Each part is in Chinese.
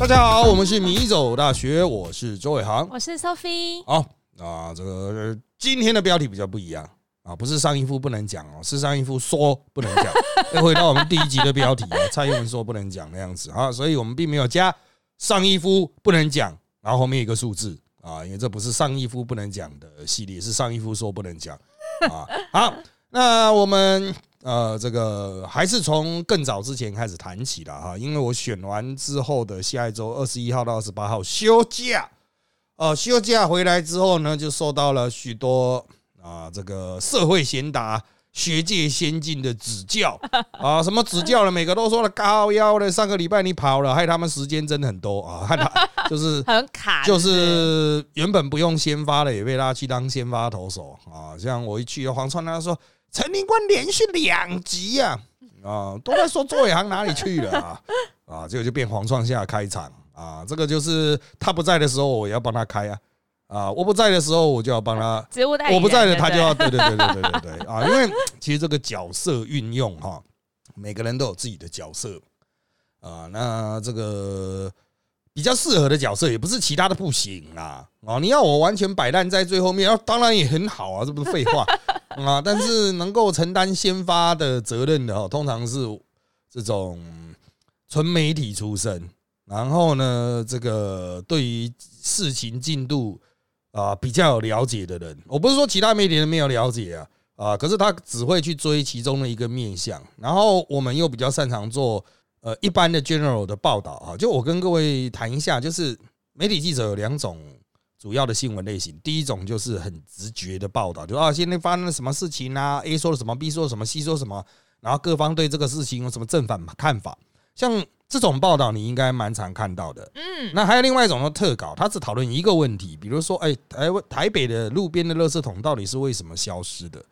大家好，我们是米走大学，我是周伟航。我是 Sophie。好啊，这个呃今天的标题比较不一样啊，不是上一副不能讲哦，是上一副说不能讲。又回到我们第一集的标题啊，蔡英文说不能讲那样子啊，所以我们并没有加上一夫不能讲，然后后面一个数字啊，因为这不是上一夫不能讲的系列，是上一夫说不能讲啊。好，那我们呃这个还是从更早之前开始谈起了哈，因为我选完之后的下一周二十一号到二十八号休假。呃，休假回来之后呢，就受到了许多啊这个社会贤达、学界先进的指教。啊，什么指教了，每个都说了高腰的，上个礼拜你跑了，害他们时间真的很多。啊，害他 就是很卡，就是原本不用先发的，也被拉去当先发投手。啊。像我一去，黄川他说陈林官连续两集呀，啊，都在说周伟航哪里去了啊，啊，结果就变黄创下开场。啊，这个就是他不在的时候，我也要帮他开啊，啊，我不在的时候，我就要帮他。职务代理我不在了，他就要对对对对对对对啊！因为其实这个角色运用哈，每个人都有自己的角色啊。那这个比较适合的角色，也不是其他的不行啦啊！你要我完全摆烂在最后面，啊，当然也很好啊，这不是废话啊！但是能够承担先发的责任的哦，通常是这种纯媒体出身，然后呢，这个对于事情进度啊比较有了解的人，我不是说其他媒体人没有了解啊啊，可是他只会去追其中的一个面相，然后我们又比较擅长做呃一般的 general 的报道啊。就我跟各位谈一下，就是媒体记者有两种主要的新闻类型，第一种就是很直觉的报道，就啊现在发生了什么事情啊，A 说了什么，B 说了什么，C 说什么，然后各方对这个事情有什么正反看法，像这种报道你应该蛮常看到的。嗯，那还有另外一种的特稿，它只讨论一个问题，比如说，哎，台湾台北的路边的垃圾桶到底是为什么消失的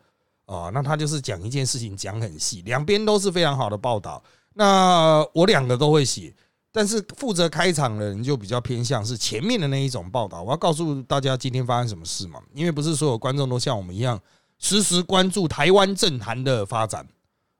啊？那他就是讲一件事情，讲很细，两边都是非常好的报道。那我两个都会写，但是负责开场的人就比较偏向是前面的那一种报道。我要告诉大家今天发生什么事嘛，因为不是所有观众都像我们一样时时关注台湾政坛的发展。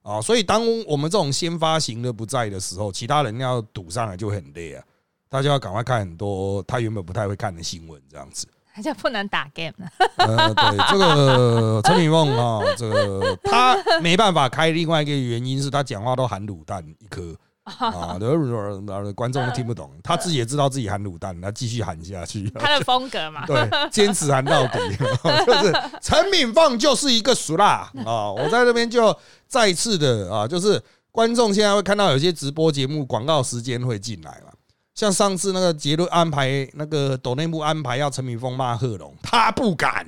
啊，所以当我们这种先发型的不在的时候，其他人要赌上来就很累啊，他就要赶快看很多他原本不太会看的新闻，这样子。他就不能打 game 了。呃，对，这个陈敏凤啊，这个他没办法开，另外一个原因是他讲话都含卤蛋一颗啊，的观众都听不懂，他自己也知道自己喊卤蛋，他继续喊下去。他的风格嘛，对，坚持喊到底，就是陈敏凤就是一个俗辣啊！我在这边就再次的啊，就是观众现在会看到有些直播节目广告时间会进来嘛，像上次那个结论安排那个抖内幕安排要陈敏凤骂贺龙，他不敢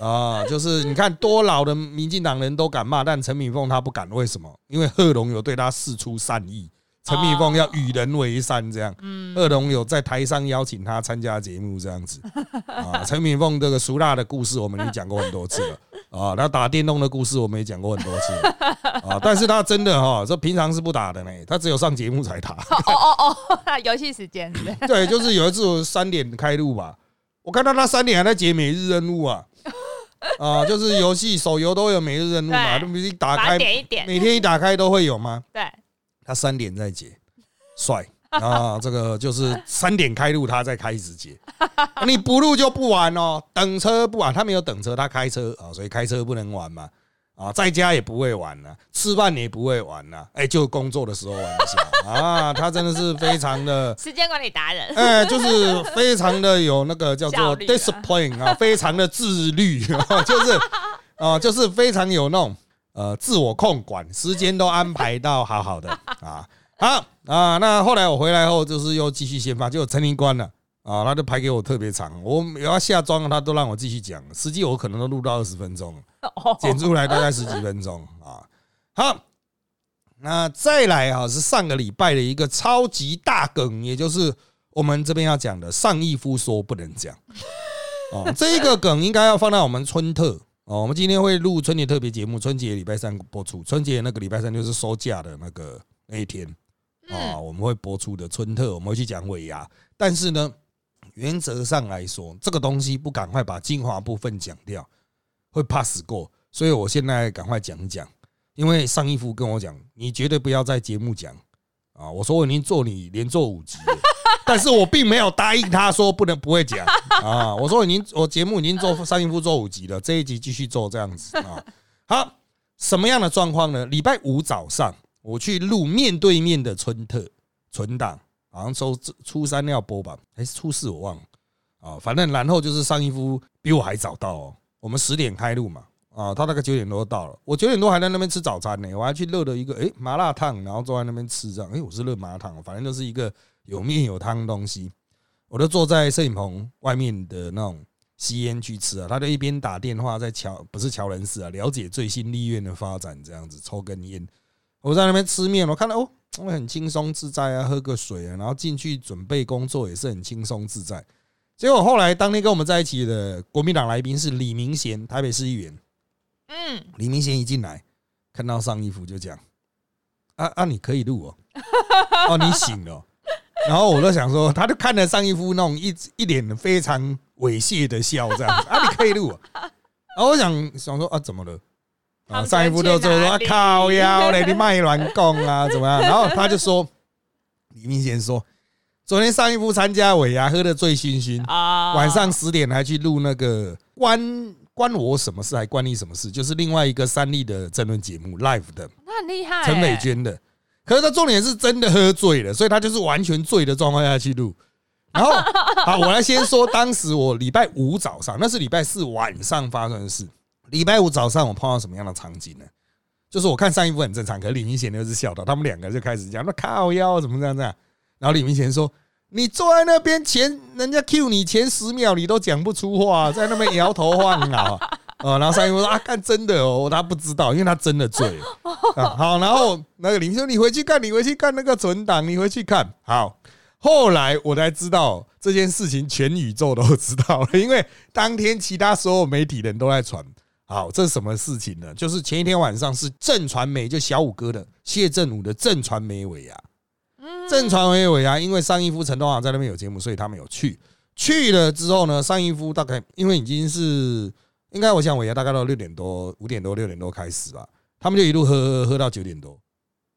啊，就是你看多老的民进党人都敢骂，但陈敏凤他不敢，为什么？因为贺龙有对他示出善意。陈敏凤要与人为善，这样。贺龙有在台上邀请他参加节目，这样子。啊，陈敏凤这个熟辣的故事，我们已经讲过很多次了。啊，他打电动的故事，我们也讲过很多次了。啊，但是他真的哈，这平常是不打的呢，他只有上节目才打。哦哦哦，游戏时间对，就是有一次我三点开录吧，我看到他三点还在解每日任务啊。啊，就是游戏手游都有每日任务嘛，对那不是打开点一点，每天一打开都会有吗？对，他三点在解，帅啊！这个就是三点开路，他再开始解。你不录就不玩哦，等车不玩，他没有等车，他开车啊，所以开车不能玩嘛。啊，在家也不会玩了，吃饭也不会玩了，哎，就工作的时候玩一下 啊。他真的是非常的，时间管理达人，哎，就是非常的有那个叫做 discipline 啊，非常的自律，就是啊，就是非常有那种呃自我控管，时间都安排到好好的啊。好啊，那后来我回来后就是又继续先发，结果陈林关了啊，他就排给我特别长，我要下妆他都让我继续讲，实际我可能都录到二十分钟，哦 剪出来大概十几分钟 啊。好，那再来啊是上个礼拜的一个超级大梗，也就是我们这边要讲的上义夫说不能讲。哦，这一个梗应该要放在我们春特哦，我们今天会录春节特别节目，春节礼拜三播出，春节那个礼拜三就是收假的那个那一天。啊，我们会播出的春特，我们会去讲尾牙，但是呢，原则上来说，这个东西不赶快把精华部分讲掉，会怕死过，所以我现在赶快讲一讲。因为上一夫跟我讲，你绝对不要在节目讲啊！我说我已经做你连做五集但是我并没有答应他说不能不会讲啊。我说已经我节目已经做上一夫做五集了，这一集继续做这样子啊。好，什么样的状况呢？礼拜五早上我去录面对面的春特存档，好像周初三要播吧，还是初四我忘了啊。反正然后就是上一夫比我还早到哦，我们十点开路嘛。啊，他大概九点多到了，我九点多还在那边吃早餐呢，我还去热了一个诶麻辣烫，然后坐在那边吃这样，诶，我是热麻辣烫，反正就是一个有面有汤的东西，我就坐在摄影棚外面的那种吸烟区吃啊，他就一边打电话在乔不是乔人士啊，了解最新立院的发展这样子，抽根烟，我在那边吃面，我看到哦，我很轻松自在啊，喝个水啊，然后进去准备工作也是很轻松自在，结果后来当天跟我们在一起的国民党来宾是李明贤，台北市议员。嗯，李明贤一进来，看到上衣服就讲：“啊啊，你可以录哦，哦，你醒了。”然后我就想说，他就看着上衣服那种一一脸非常猥亵的笑，这样子 啊，你可以录。然后我想想说啊，怎么了？啊，上一夫就就说靠腰嘞，你卖卵供啊，怎么样？然后他就说，李明贤说，昨天上一部参加尾牙，喝的醉醺醺啊，晚上十点还去录那个关。关我什么事？还关你什么事？就是另外一个三立的争论节目，live 的，他很厉害。陈美娟的，可是他重点是真的喝醉了，所以他就是完全醉的状况下去录。然后，好，我来先说，当时我礼拜五早上，那是礼拜四晚上发生的事。礼拜五早上我碰到什么样的场景呢？就是我看上一部很正常，可是李明贤就是笑到，他们两个就开始讲那靠腰怎么这样这样。然后李明贤说。你坐在那边前，人家 Q 你前十秒，你都讲不出话，在那边摇头晃脑啊。然后三姨说啊，看真的哦，他不知道，因为他真的醉了。好，然后那个林兄，你回去看，你回去看那个存档，你回去看好。后来我才知道这件事情，全宇宙都知道了，因为当天其他所有媒体人都在传。好，这是什么事情呢？就是前一天晚上是正传媒，就小五哥的谢振武的正传媒委啊。正传为尾牙，因为上一夫陈东华在那边有节目，所以他们有去。去了之后呢，上一夫大概因为已经是应该我想尾牙大概到六点多、五点多、六点多开始吧，他们就一路喝喝喝到九点多。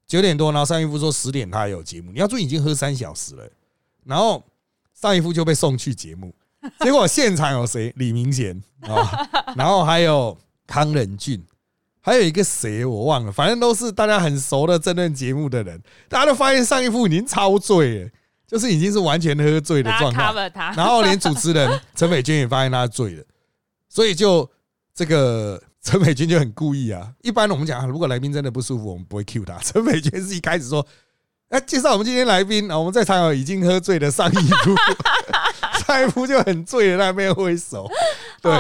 九点多，然后上一夫说十点他也有节目，你要注意已经喝三小时了。然后上一夫就被送去节目，结果现场有谁？李明贤啊，然后还有康仁俊。还有一个谁我忘了，反正都是大家很熟的争论节目的人，大家都发现上一副已经超醉了，就是已经是完全喝醉的状态。然后连主持人陈美娟也发现他醉了，所以就这个 陈美君就很故意啊。一般我们讲，如果来宾真的不舒服，我们不会 cue 他。陈美君是一开始说。哎，介绍我们今天来宾啊！我们在场有已经喝醉的上一夫，上一夫就很醉的那边挥手，对，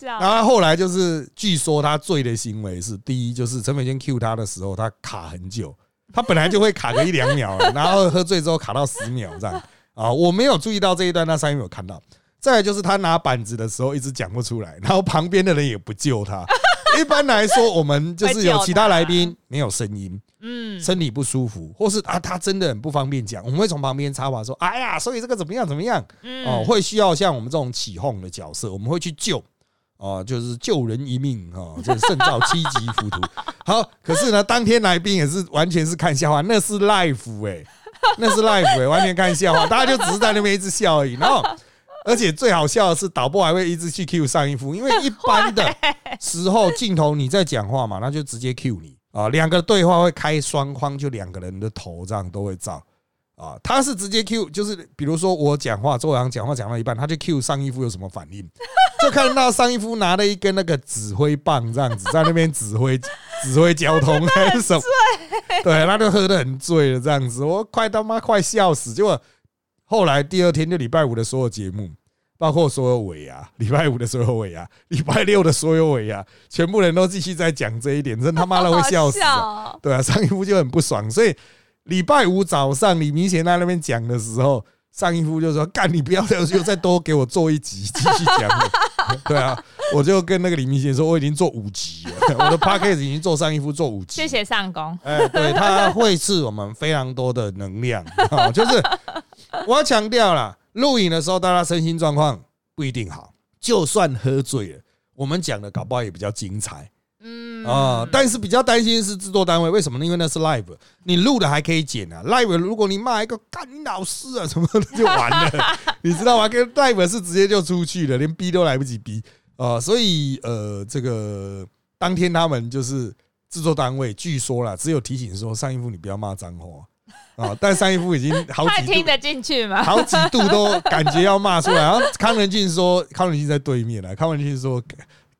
然后后来就是，据说他醉的行为是：第一，就是陈美娟 Q 他的时候，他卡很久，他本来就会卡个一两秒，然后喝醉之后卡到十秒这样啊。我没有注意到这一段，那上一有看到。再来就是他拿板子的时候一直讲不出来，然后旁边的人也不救他。一般来说，我们就是有其他来宾没有声音。嗯，身体不舒服，或是啊，他真的很不方便讲，我们会从旁边插话说：“哎呀，所以这个怎么样怎么样？”哦，会需要像我们这种起哄的角色，我们会去救，哦，就是救人一命啊，就是胜造七级浮屠。好，可是呢，当天来宾也是完全是看笑话，那是 life 哎，那是 life 哎，完全看笑话，大家就只是在那边一直笑而已。然后，而且最好笑的是，导播还会一直去 Q 上一夫，因为一般的 时候镜头你在讲话嘛，那就直接 Q 你。啊，两个对话会开双框，就两个人的头这样都会照啊。他是直接 Q，就是比如说我讲话，周阳讲话讲到一半，他就 Q 上一夫有什么反应，就看到上一夫拿了一根那个指挥棒这样子在那边指挥 指挥交通还是什么？对，他就喝得很醉了这样子，我快他妈快笑死。结果后来第二天就礼拜五的所有节目。包括所有尾牙，礼拜五的所有尾牙，礼拜六的所有尾牙，全部人都继续在讲这一点，真他妈的会笑死！对啊，上一夫就很不爽，所以礼拜五早上李明贤在那边讲的时候，上一夫就说：“干，你不要又再多给我做一集，继续讲。”对啊，我就跟那个李明贤说：“我已经做五集了，我的 c k e 已经做上一夫做五集。”谢谢上公。哎，对他会赐我们非常多的能量啊，就是 我要强调了。录影的时候，大家身心状况不一定好。就算喝醉了，我们讲的搞不好也比较精彩。嗯。嗯啊，但是比较担心是制作单位，为什么呢？因为那是 live，你录的还可以剪啊，live 如果你骂一个干你老师啊什么的就完了，你知道吗？跟 live 是直接就出去了，连逼都来不及逼啊，所以呃，这个当天他们就是制作单位，据说啦，只有提醒说上一副你不要骂脏话啊，但上一夫已经 好几度听得进去吗？好几度都感觉要骂出来，然后康仁俊说，康仁俊在对面了，康仁俊说。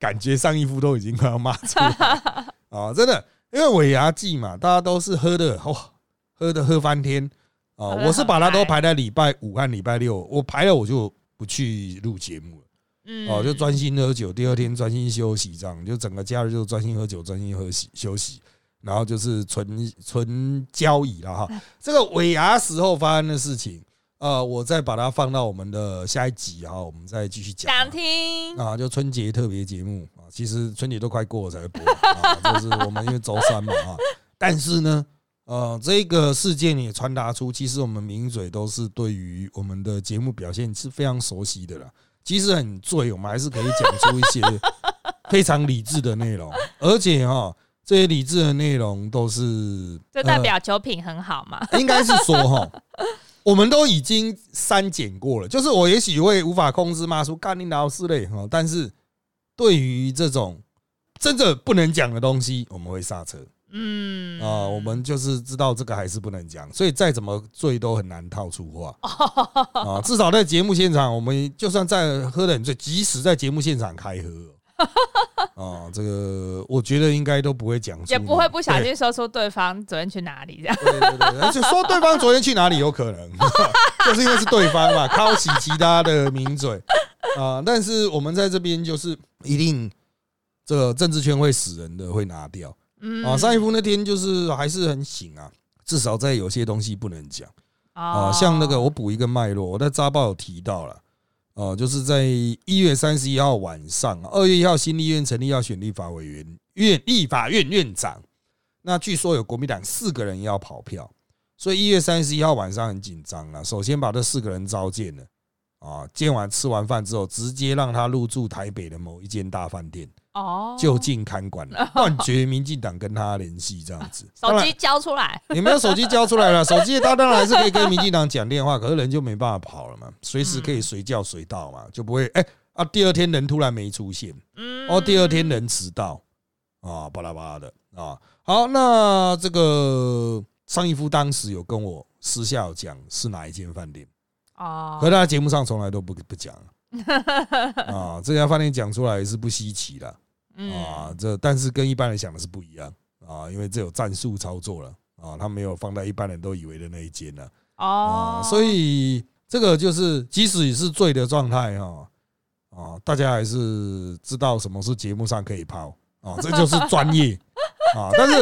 感觉上一夫都已经快要骂出来 啊！真的，因为尾牙季嘛，大家都是喝的哇，喝的喝翻天啊！我是把它都排在礼拜五和礼拜六，我排了我就不去录节目了，嗯哦，就专心喝酒，第二天专心休息，这样就整个假日就专心喝酒，专心喝息休息，然后就是纯纯交易了哈。这个尾牙时候发生的事情。呃，我再把它放到我们的下一集啊，我们再继续讲。想听啊，就春节特别节目啊，其实春节都快过了才会播啊，就是我们因为周三嘛啊，但是呢，呃，这个事件也传达出，其实我们名嘴都是对于我们的节目表现是非常熟悉的啦。即使很醉，我们还是可以讲出一些非常理智的内容，而且哈，这些理智的内容都是就代表酒品很好嘛？应该是说哈。我们都已经删减过了，就是我也许会无法控制骂出干你老师嘞哈，但是对于这种真的不能讲的东西，我们会刹车。嗯啊，我们就是知道这个还是不能讲，所以再怎么醉都很难套出话 啊。至少在节目现场，我们就算在喝得很醉，即使在节目现场开喝。啊，这个我觉得应该都不会讲，也不会不小心说出对方昨天去哪里这样。对对对，而且说对方昨天去哪里有可能，就是因为是对方嘛，靠起其他的名嘴啊。但是我们在这边就是一定这个政治圈会死人的，会拿掉。嗯啊，上一夫那天就是还是很醒啊，至少在有些东西不能讲啊，像那个我补一个脉络，我在扎报有提到了。哦，就是在一月三十一号晚上，二月一号新立院成立要选立法委员、院立法院院长。那据说有国民党四个人要跑票，所以一月三十一号晚上很紧张啊。首先把这四个人召见了，啊，见完吃完饭之后，直接让他入住台北的某一间大饭店。哦，就近看管，断绝民进党跟他联系，这样子。手机交出来，你没有手机交出来了，手机他当然还是可以跟民进党讲电话，可是人就没办法跑了嘛，随时可以随叫随到嘛，就不会哎啊，第二天人突然没出现，嗯，哦，第二天人迟到啊，巴拉巴拉的啊。好，那这个上一夫当时有跟我私下讲是哪一间饭店哦，可他节目上从来都不不讲。啊，这家饭店讲出来是不稀奇的啊，这但是跟一般人想的是不一样。啊，因为这有战术操作了。啊，他没有放在一般人都以为的那一间呢哦，所以这个就是即使你是醉的状态哈啊，大家还是知道什么是节目上可以抛。啊，这就是专业。啊。但是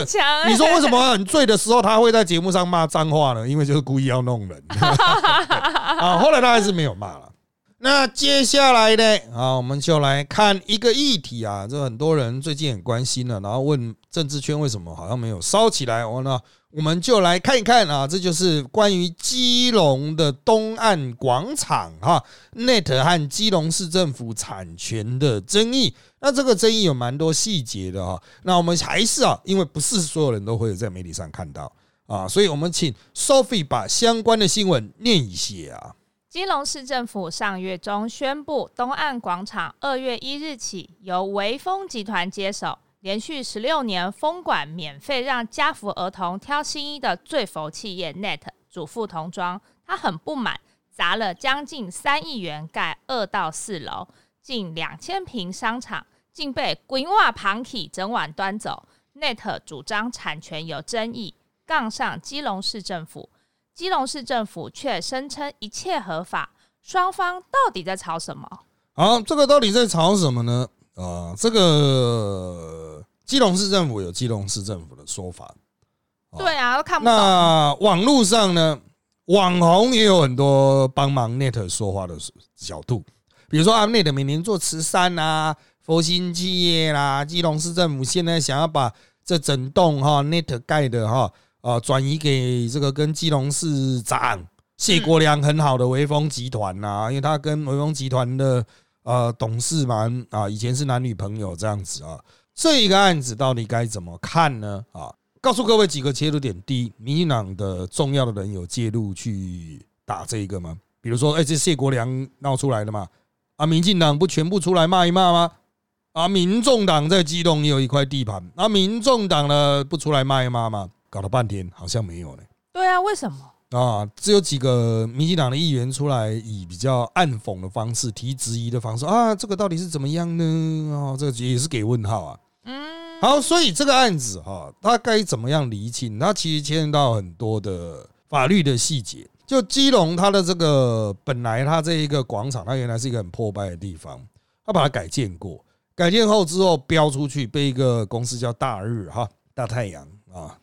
你说为什么很醉的时候他会在节目上骂脏话呢？因为就是故意要弄人 啊。后来他还是没有骂了。那接下来呢？啊，我们就来看一个议题啊，这很多人最近很关心了，然后问政治圈为什么好像没有烧起来。我呢，我们就来看一看啊，这就是关于基隆的东岸广场哈，Net 和基隆市政府产权的争议。那这个争议有蛮多细节的哈。那我们还是啊，因为不是所有人都会在媒体上看到啊，所以我们请 Sophie 把相关的新闻念一下啊。基隆市政府上月中宣布，东岸广场二月一日起由微风集团接手，连续十六年封管免费让家福儿童挑新衣的最佛企业 Net 主妇童装，他很不满，砸了将近三亿元盖二到四楼，近两千平商场竟被鬼瓦庞体整晚端走。Net 主张产权有争议，杠上基隆市政府。基隆市政府却声称一切合法，双方到底在吵什么？好，这个到底在吵什么呢？啊，这个基隆市政府有基隆市政府的说法。对啊，都看不懂。那网络上呢，网红也有很多帮忙 Net 说话的角度，比如说阿 Net 每年做慈善啊，佛心企业啦，基隆市政府现在想要把这整栋哈 Net 盖的哈。啊，转移给这个跟基隆市长谢国良很好的微风集团呐，因为他跟微风集团的呃董事嘛啊，以前是男女朋友这样子啊，这一个案子到底该怎么看呢？啊，告诉各位几个切入点。第一，民进党的重要的人有介入去打这一个吗？比如说，哎，这谢国良闹出来了嘛？啊，民进党不全部出来骂一骂吗？啊，民众党在基隆也有一块地盘，啊，民众党呢不出来骂一骂吗？搞了半天好像没有呢。对啊，为什么？啊，只有几个民进党的议员出来以比较暗讽的方式提质疑的方式啊，这个到底是怎么样呢？哦，这个也是给问号啊。嗯，好，所以这个案子哈，它该怎么样厘清？它其实牵涉到很多的法律的细节。就基隆它的这个本来它这一个广场，它原来是一个很破败的地方，它把它改建过，改建后之后标出去，被一个公司叫大日哈大太阳啊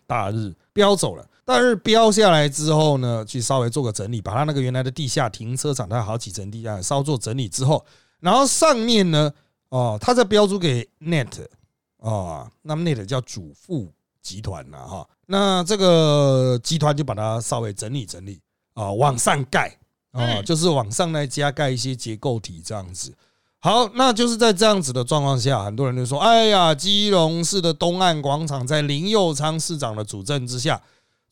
大日标走了。大日标下来之后呢，去稍微做个整理，把它那个原来的地下停车场，它有好几层地下，稍作整理之后，然后上面呢，哦，它再标租给 Net，哦，那么 Net 叫主妇集团了哈，那这个集团就把它稍微整理整理啊，往上盖啊，就是往上来加盖一些结构体这样子。好，那就是在这样子的状况下，很多人就说，哎呀，基隆市的东岸广场在林佑昌市长的主政之下。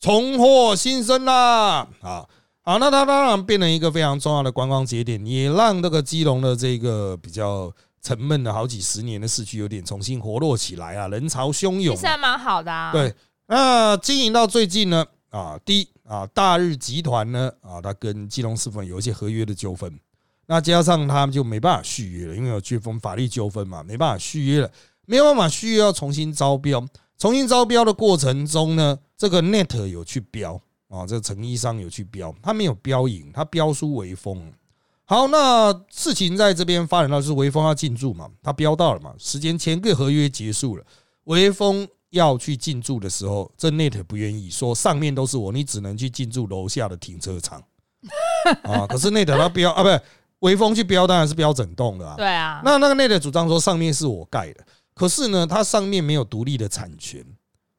重获新生啦！啊，好，那它当然变成一个非常重要的观光节点，也让这个基隆的这个比较沉闷了好几十年的市区有点重新活络起来啊，人潮汹涌，其实还蛮好的啊。对，那经营到最近呢，啊，第一啊，大日集团呢，啊，它跟基隆市府有一些合约的纠纷，那加上他们就没办法续约了，因为有飓风法律纠纷嘛，没办法续约了，没有办法续约，要重新招标。重新招标的过程中呢，这个 Net 有去标啊，这个成衣商有去标，他没有标赢，他标输微风。好，那事情在这边发展到是微风要进驻嘛，他标到了嘛，时间前个合约结束了，微风要去进驻的时候，这 Net 不愿意说上面都是我，你只能去进驻楼下的停车场啊。可是 Net 他标啊，不是微风去标，当然是标整栋的啊。对啊，那那个 Net 主张说上面是我盖的。可是呢，它上面没有独立的产权，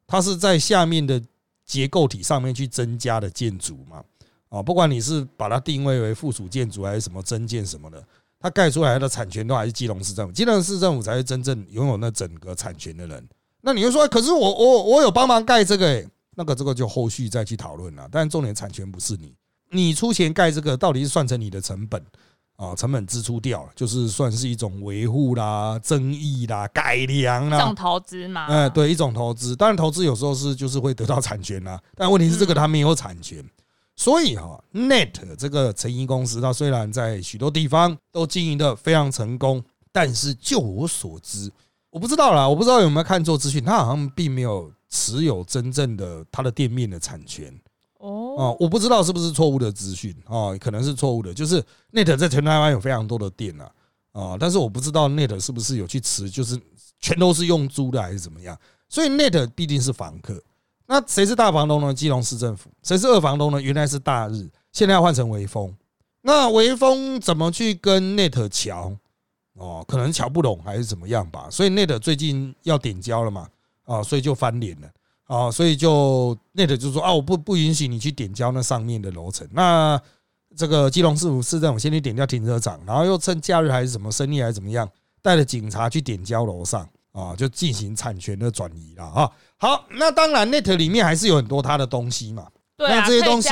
它是在下面的结构体上面去增加的建筑嘛？啊，不管你是把它定位为附属建筑还是什么增建什么的，它盖出来的产权都还是基隆市政府，基隆市政府才是真正拥有那整个产权的人。那你就说，可是我我我有帮忙盖这个，诶，那个这个就后续再去讨论了。但重点产权不是你，你出钱盖这个，到底是算成你的成本？啊，成本支出掉了，就是算是一种维护啦、争议啦、改良啦，一种投资嘛。哎，对，一种投资。当然，投资有时候是就是会得到产权啦，但问题是这个它没有产权，所以哈，Net 这个成衣公司，它虽然在许多地方都经营的非常成功，但是就我所知，我不知道啦，我不知道有没有看错资讯，它好像并没有持有真正的它的店面的产权。哦，我不知道是不是错误的资讯啊，可能是错误的。就是 Net 在全台湾有非常多的店啊，啊，但是我不知道 Net 是不是有去吃，就是全都是用租的还是怎么样。所以 Net 必定是房客。那谁是大房东呢？基隆市政府。谁是二房东呢？原来是大日，现在要换成微风。那微风怎么去跟 Net 桥？哦，可能桥不懂还是怎么样吧。所以 Net 最近要点交了嘛，啊，所以就翻脸了。啊，所以就那个就说啊，我不不允许你去点交那上面的楼层。那这个基隆市府市政府先去点掉停车场，然后又趁假日还是什么生意还是怎么样，带着警察去点交楼上啊，就进行产权的转移了啊。好，那当然 Net 里面还是有很多他的东西嘛。对啊，这些东西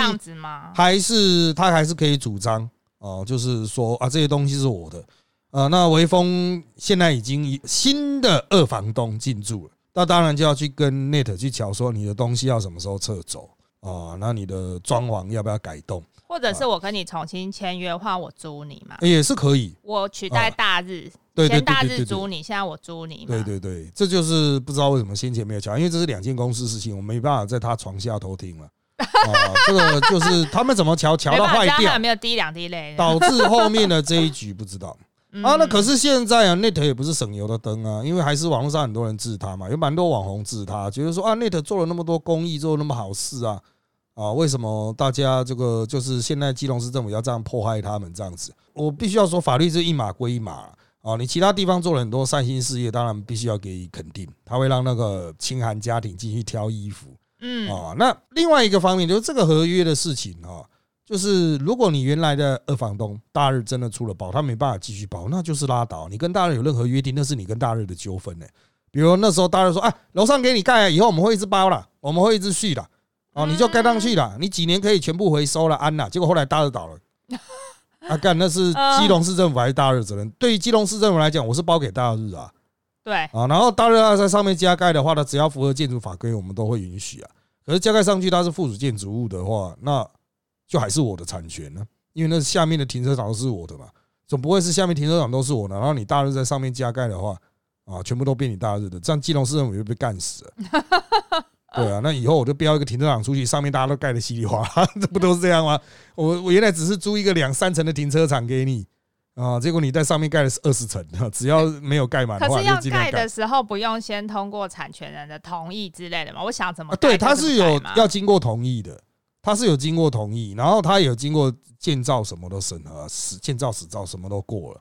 还是他还是可以主张哦，就是说啊，这些东西是我的。呃，那微风现在已经新的二房东进驻了。那当然就要去跟 Net 去瞧，说你的东西要什么时候撤走啊？那你的装潢要不要改动？或者是我跟你重新签约，换我租你嘛？也是可以。我取代大日，先大日租你，现在我租你。对对对，这就是不知道为什么先前没有瞧，因为这是两间公司事情，我没办法在他床下偷听了。啊，这个就是他们怎么瞧瞧到坏掉，没有滴两滴泪，导致后面的这一局不知道。啊，那可是现在啊，Net 也不是省油的灯啊，因为还是网络上很多人治他嘛，有蛮多网红治他，觉得说啊，Net 做了那么多公益，做了那么好事啊，啊，为什么大家这个就是现在基隆市政府要这样迫害他们这样子？我必须要说，法律是一码归一码啊，你其他地方做了很多善心事业，当然必须要给予肯定，他会让那个清寒家庭进去挑衣服，嗯啊，那另外一个方面就是这个合约的事情啊。就是如果你原来的二房东大日真的出了包，他没办法继续包，那就是拉倒。你跟大日有任何约定，那是你跟大日的纠纷呢，比如那时候大日说啊，楼上给你盖，以后我们会一直包了，我们会一直续的，哦，你就盖上去了，你几年可以全部回收了，安了。结果后来大日倒了，啊，干那是基隆市政府还是大日责任？对于基隆市政府来讲，我是包给大日啊，对啊，然后大日要在上面加盖的话呢，只要符合建筑法规，我们都会允许啊。可是加盖上去它是附属建筑物的话，那就还是我的产权呢，因为那下面的停车场都是我的嘛，总不会是下面停车场都是我的，然后你大日在上面加盖的话。啊，全部都变你大日的，这样基隆市政府就被干死了。对啊，那以后我就标一个停车场出去，上面大家都盖的稀里哗啦，这不都是这样吗？我我原来只是租一个两三层的停车场给你啊，结果你在上面盖了二十层，只要没有盖满的话，可是要盖的时候不用先通过产权人的同意之类的吗？我想怎么？对，他是有要经过同意的，他是有经过同意，然后他有经过建造什么都审核，实建造实造什么都过了，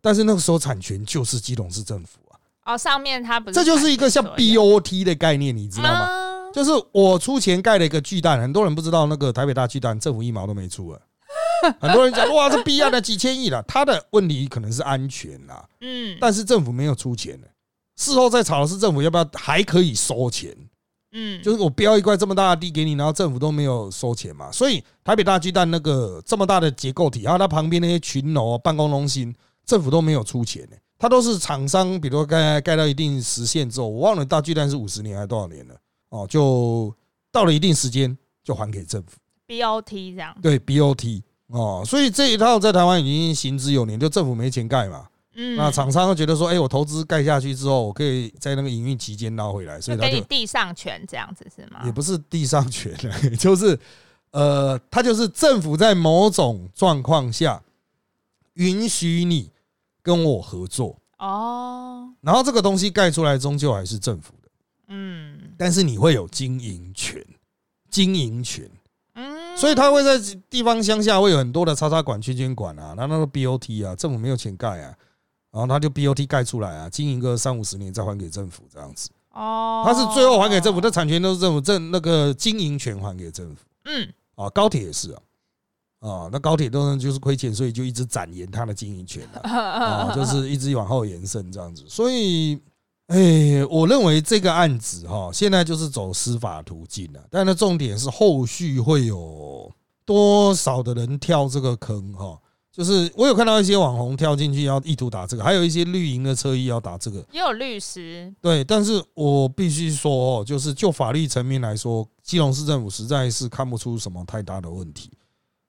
但是那个时候产权就是基隆市政府啊。哦，上面他不是，这就是一个像 BOT 的概念，你知道吗？就是我出钱盖了一个巨蛋，很多人不知道那个台北大巨蛋，政府一毛都没出啊。很多人讲哇，这必要的几千亿了，他的问题可能是安全啦，嗯，但是政府没有出钱呢。事后再吵的是政府要不要还可以收钱，嗯，就是我标一块这么大的地给你，然后政府都没有收钱嘛。所以台北大巨蛋那个这么大的结构体，然后它旁边那些群楼、办公中心，政府都没有出钱呢。它都是厂商，比如盖盖到一定时限之后，我忘了大巨蛋是五十年还是多少年了哦，就到了一定时间就还给政府。BOT 这样对 BOT 哦，所以这一套在台湾已经行之有年，就政府没钱盖嘛，嗯，那厂商觉得说，哎，我投资盖下去之后，我可以在那个营运期间捞回来，所以他就地上权这样子是吗？也不是地上权，就是呃，他就是政府在某种状况下允许你。跟我合作。哦，然后这个东西盖出来终究还是政府的，嗯，但是你会有经营权，经营权，嗯，所以他会在地方乡下会有很多的叉叉管、圈圈管啊，那那个 BOT 啊，政府没有钱盖啊，然后他就 BOT 盖出来啊，经营个三五十年再还给政府这样子，哦，他是最后还给政府，的产权都是政府，政那个经营权还给政府，嗯，啊，高铁也是啊。啊，那高铁当然就是亏钱，所以就一直展延它的经营权了 啊，就是一直往后延伸这样子。所以，哎，我认为这个案子哈，现在就是走司法途径了。但是重点是后续会有多少的人跳这个坑哈？就是我有看到一些网红跳进去要意图打这个，还有一些绿营的车衣要打这个，也有律师对。但是我必须说哦，就是就法律层面来说，基隆市政府实在是看不出什么太大的问题。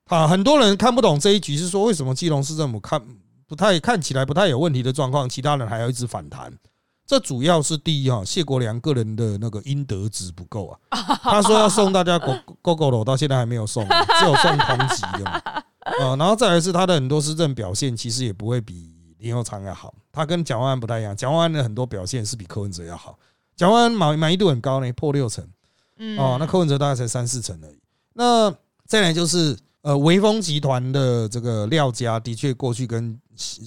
啊，很多人看不懂这一局，是说为什么基隆市政府看不太看起来不太有问题的状况，其他人还要一直反弹？这主要是第一哈，谢国良个人的那个应得值不够啊。他说要送大家狗狗狗楼，到现在还没有送，只有送同级的嘛。啊，然后再来是他的很多施政表现，其实也不会比林佑昌要好。他跟蒋万安不太一样，蒋万安的很多表现是比柯文哲要好。蒋万安满满意度很高呢，破六成。嗯，哦，那柯文哲大概才三四成而已。那再来就是。呃，维丰集团的这个廖家的确过去跟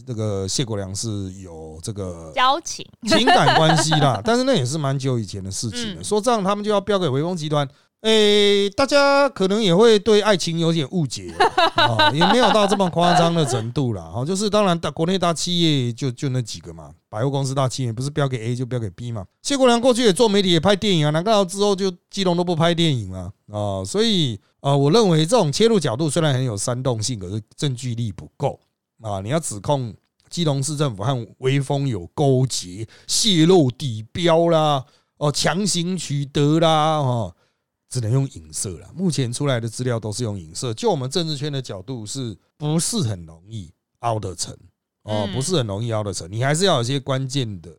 这个谢国良是有这个交情、情感关系啦，但是那也是蛮久以前的事情了。说这样，他们就要标给维丰集团，诶，大家可能也会对爱情有点误解，啊，也没有到这么夸张的程度啦。哈，就是当然大国内大企业就就那几个嘛，百货公司大企业不是标给 A 就标给 B 嘛。谢国良过去也做媒体，也拍电影啊，难道之后就基隆都不拍电影了啊？所以。啊，我认为这种切入角度虽然很有煽动性，可是证据力不够啊！你要指控基隆市政府和威风有勾结、泄露底标啦，哦，强行取得啦，哦，只能用影射了。目前出来的资料都是用影射，就我们政治圈的角度，是不是很容易凹得成？哦，不是很容易凹得成，你还是要有些关键的。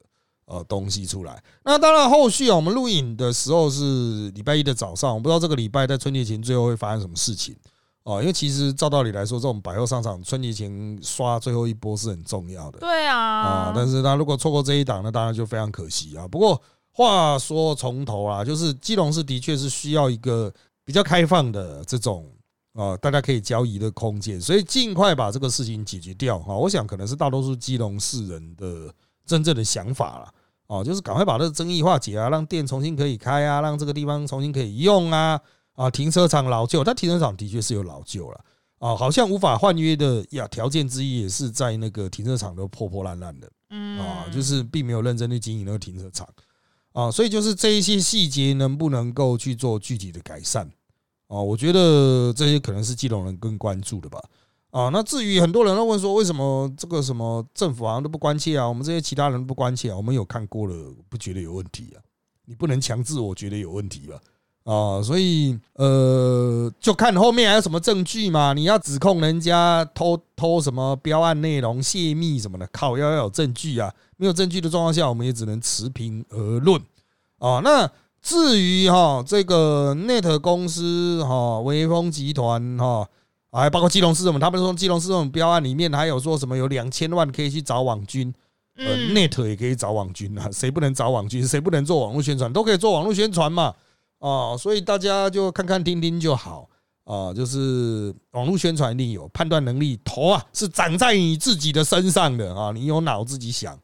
呃，东西出来，那当然后续啊，我们录影的时候是礼拜一的早上，我不知道这个礼拜在春节前最后会发生什么事情哦。因为其实照道理来说，这种百货商场春节前刷最后一波是很重要的。对啊，啊，但是那如果错过这一档，那当然就非常可惜啊。不过话说从头啊，就是基隆市的确是需要一个比较开放的这种啊，大家可以交易的空间，所以尽快把这个事情解决掉哈。我想可能是大多数基隆市人的真正的想法了。哦，就是赶快把这个争议化解啊，让店重新可以开啊，让这个地方重新可以用啊啊！停车场老旧，但停车场的确是有老旧了啊，好像无法换约的呀。条件之一也是在那个停车场都破破烂烂的嗯啊，就是并没有认真去经营那个停车场啊，所以就是这一些细节能不能够去做具体的改善啊？我觉得这些可能是基隆人更关注的吧。啊，那至于很多人都问说，为什么这个什么政府好像都不关切啊？我们这些其他人不关切啊？我们有看过了，不觉得有问题啊？你不能强制我觉得有问题吧？啊，所以呃，就看后面还有什么证据嘛？你要指控人家偷偷什么标案内容、泄密什么的，靠，要要有证据啊！没有证据的状况下，我们也只能持平而论啊。那至于哈这个 Net 公司哈、微风集团哈。还包括基隆市政府，他们说基隆市政府标案里面还有说什么有两千万可以去找网军，呃嗯，Net 也可以找网军啊，谁不能找网军？谁不能做网络宣传？都可以做网络宣传嘛，啊，所以大家就看看听听就好啊，就是网络宣传一定有判断能力，头啊是长在你自己的身上的啊，你有脑自己想啊。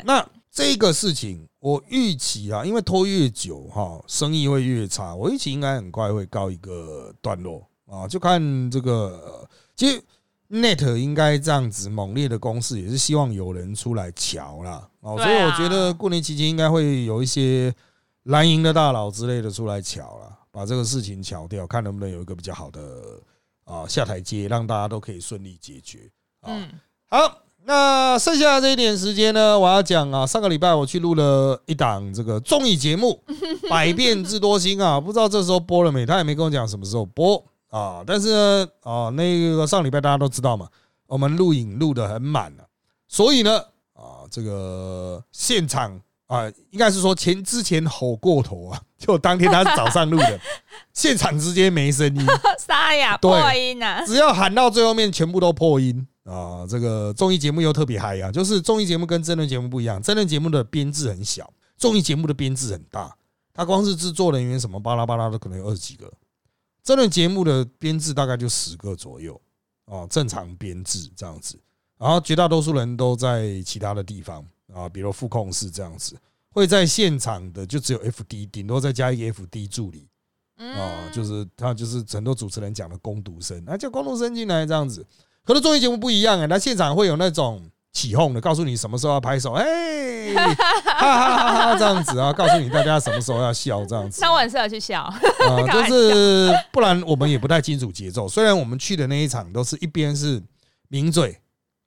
那这个事情我预期啊，因为拖越久哈，生意会越差，我预期应该很快会告一个段落。啊，就看这个，呃其实 Net 应该这样子猛烈的攻势，也是希望有人出来瞧啦。哦，所以我觉得过年期间应该会有一些蓝营的大佬之类的出来瞧了，把这个事情瞧掉，看能不能有一个比较好的啊下台阶，让大家都可以顺利解决。啊，嗯，好，那剩下的这一点时间呢，我要讲啊，上个礼拜我去录了一档这个综艺节目《百变智多星》啊，不知道这时候播了没？他也没跟我讲什么时候播啊。但是呢，啊，那个上礼拜大家都知道嘛，我们录影录的很满了，所以呢，啊，这个现场啊，应该是说前之前吼过头啊，就当天他是早上录的，现场直接没声音。沙哑对破音啊，只要喊到最后面，全部都破音啊！这个综艺节目又特别嗨啊，就是综艺节目跟真人节目不一样，真人节目的编制很小，综艺节目的编制很大。他光是制作人员什么巴拉巴拉的，可能有二十几个。真人节目的编制大概就十个左右啊，正常编制这样子。然后绝大多数人都在其他的地方啊，比如副控室这样子，会在现场的就只有 FD，顶多再加一个 FD 助理。啊，嗯，就是他就是很多主持人讲的攻读生，啊，叫攻读生进来这样子。可是综艺节目不一样哎，那现场会有那种起哄的，告诉你什么时候要拍手，哎，哈哈哈哈这样子啊，告诉你大家什么时候要笑这样子那我很适合去笑，啊，就是不然我们也不太清楚节奏。虽然我们去的那一场都是一边是名嘴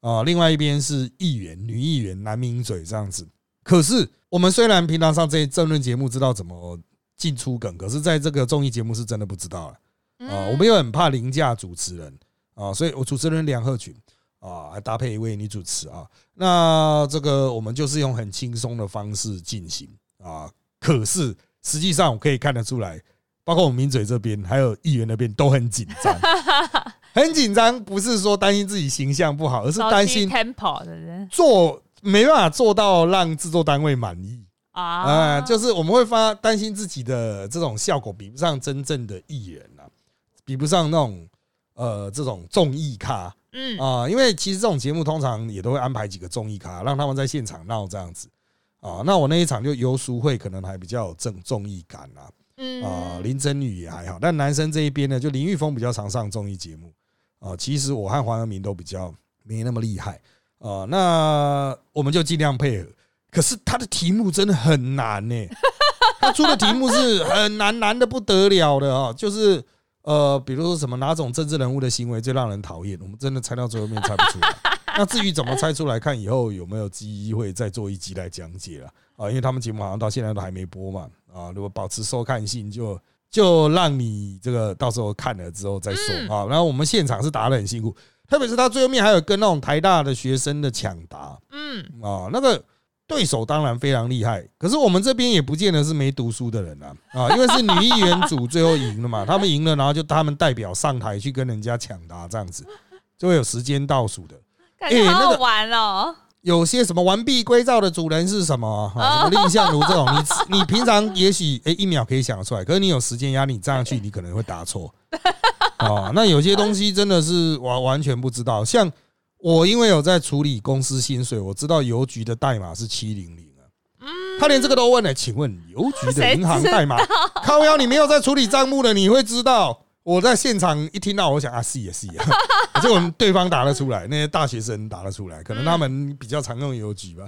啊，另外一边是议员、女议员、男名嘴这样子。可是我们虽然平常上这些政论节目知道怎么进出梗，可是在这个综艺节目是真的不知道了。啊，我们又很怕凌驾主持人啊，所以我主持人梁鹤群啊，还搭配一位女主持啊。那这个我们就是用很轻松的方式进行啊，可是实际上我可以看得出来，包括我们名嘴这边还有议员那边都很紧张，很紧张，不是说担心自己形象不好，而是担心 tempo 的人做没办法做到让制作单位满意。啊，呃，就是我们会发担心自己的这种效果比不上真正的艺人啊，比不上那种呃这种综艺咖。嗯。啊，因为其实这种节目通常也都会安排几个综艺咖，让他们在现场闹这样子。啊。那我那一场就游淑慧可能还比较有正综艺感啊，嗯。啊，林真宇也还好，但男生这一边呢，就林玉峰比较常上综艺节目啊。其实我和黄阳明都比较没那么厉害啊，那我们就尽量配合。可是他的题目真的很难呢、他出的题目是很难，难的不得了的啊，就是呃，比如说什么哪种政治人物的行为最让人讨厌，我们真的猜到最后面猜不出来。那至于怎么猜出来，看以后有没有机会再做一集来讲解了啊，因为他们节目好像到现在都还没播嘛啊，如果保持收看性就。就让你这个到时候看了之后再说嗯啊。然后我们现场是打的很辛苦，特别是他最后面还有跟那种台大的学生的抢答，嗯啊，那个对手当然非常厉害，可是我们这边也不见得是没读书的人啊啊，因为是女议员组最后赢了嘛，他们赢了，然后就他们代表上台去跟人家抢答，这样子就会有时间倒数的。感觉好玩哦，有些什么完璧归赵的主人是什么啊？什么蔺相如这种，你你平常也许诶一秒可以想得出来，可是你有时间压力，你这样去你可能会答错啊。那有些东西真的是完完全不知道，像我因为有在处理公司薪水，我知道邮局的代码是七零零啊。他连这个都问了，请问邮局的银行代码？靠腰，你没有在处理账目的，你会知道？我在现场一听到，我想啊，是也是啊，结果对方答得出来，那些大学生答得出来，可能他们比较常用邮局吧。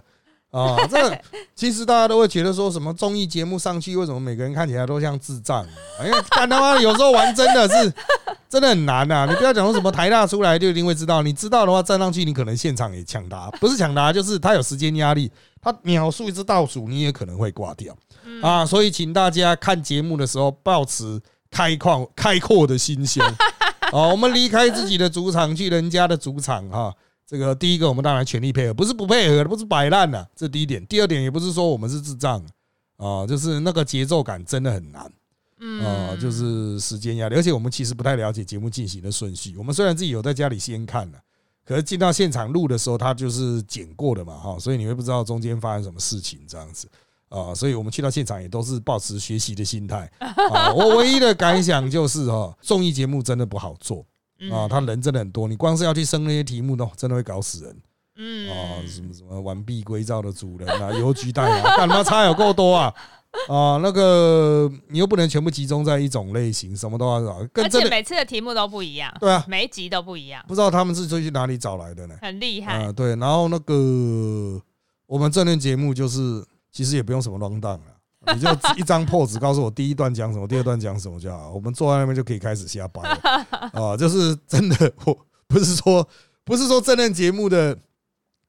啊，这其实大家都会觉得说什么综艺节目上去，为什么每个人看起来都像智障？因为干他妈有时候玩真的是 真的很难呐！你不要讲说什么台大出来就一定会知道，你知道的话站上去，你可能现场也抢答，不是抢答就是他有时间压力，他秒数一直倒数，你也可能会挂掉啊！所以请大家看节目的时候，保持开旷开阔的心胸啊！我们离开自己的主场，去人家的主场哈。这个第一个，我们当然全力配合，不是不配合，不是摆烂的，这第一点。第二点，也不是说我们是智障啊，就是那个节奏感真的很难，啊，就是时间压力，而且我们其实不太了解节目进行的顺序。我们虽然自己有在家里先看了，可是进到现场录的时候，它就是剪过的嘛，哈，所以你会不知道中间发生什么事情这样子啊。所以我们去到现场也都是保持学习的心态啊。我唯一的感想就是哈，综艺节目真的不好做。啊，他人真的很多，你光是要去生那些题目都真的会搞死人。嗯，啊，什么什么完璧归赵的主人啊，邮局代啊，干嘛差有够多啊？啊，那个你又不能全部集中在一种类型，什么都要找，而且每次的题目都不一样。对啊，每一集都不一样。不知道他们是去哪里找来的呢？很厉害啊，对。然后那个我们这轮节目就是其实也不用什么 long down 了。你就一张破纸告诉我第一段讲什么，第二段讲什么就好。我们坐在那边就可以开始瞎掰了 啊！就是真的，我不是说不是说这论节目的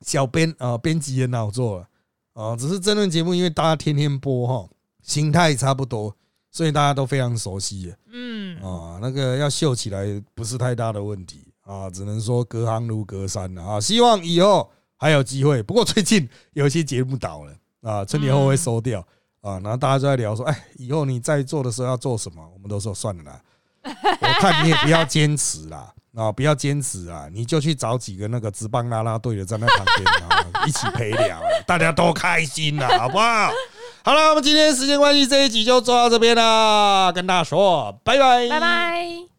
小编啊，编辑很好做了啊，只是这论节目因为大家天天播哈，心态差不多，所以大家都非常熟悉。嗯啊，那个要秀起来不是太大的问题啊，只能说隔行如隔山了啊。希望以后还有机会，不过最近有一些节目倒了啊，春节后会收掉。啊，然后大家就在聊说，哎，以后你在做的时候要做什么？我们都说算了啦，我看你也不要坚持啦，啊，不要坚持啊，你就去找几个那个直棒拉拉队的在那旁边啊，一起陪聊，大家都开心呐，好不好？好了，我们今天时间关系，这一集就做到这边啦，跟大家说拜拜，拜拜。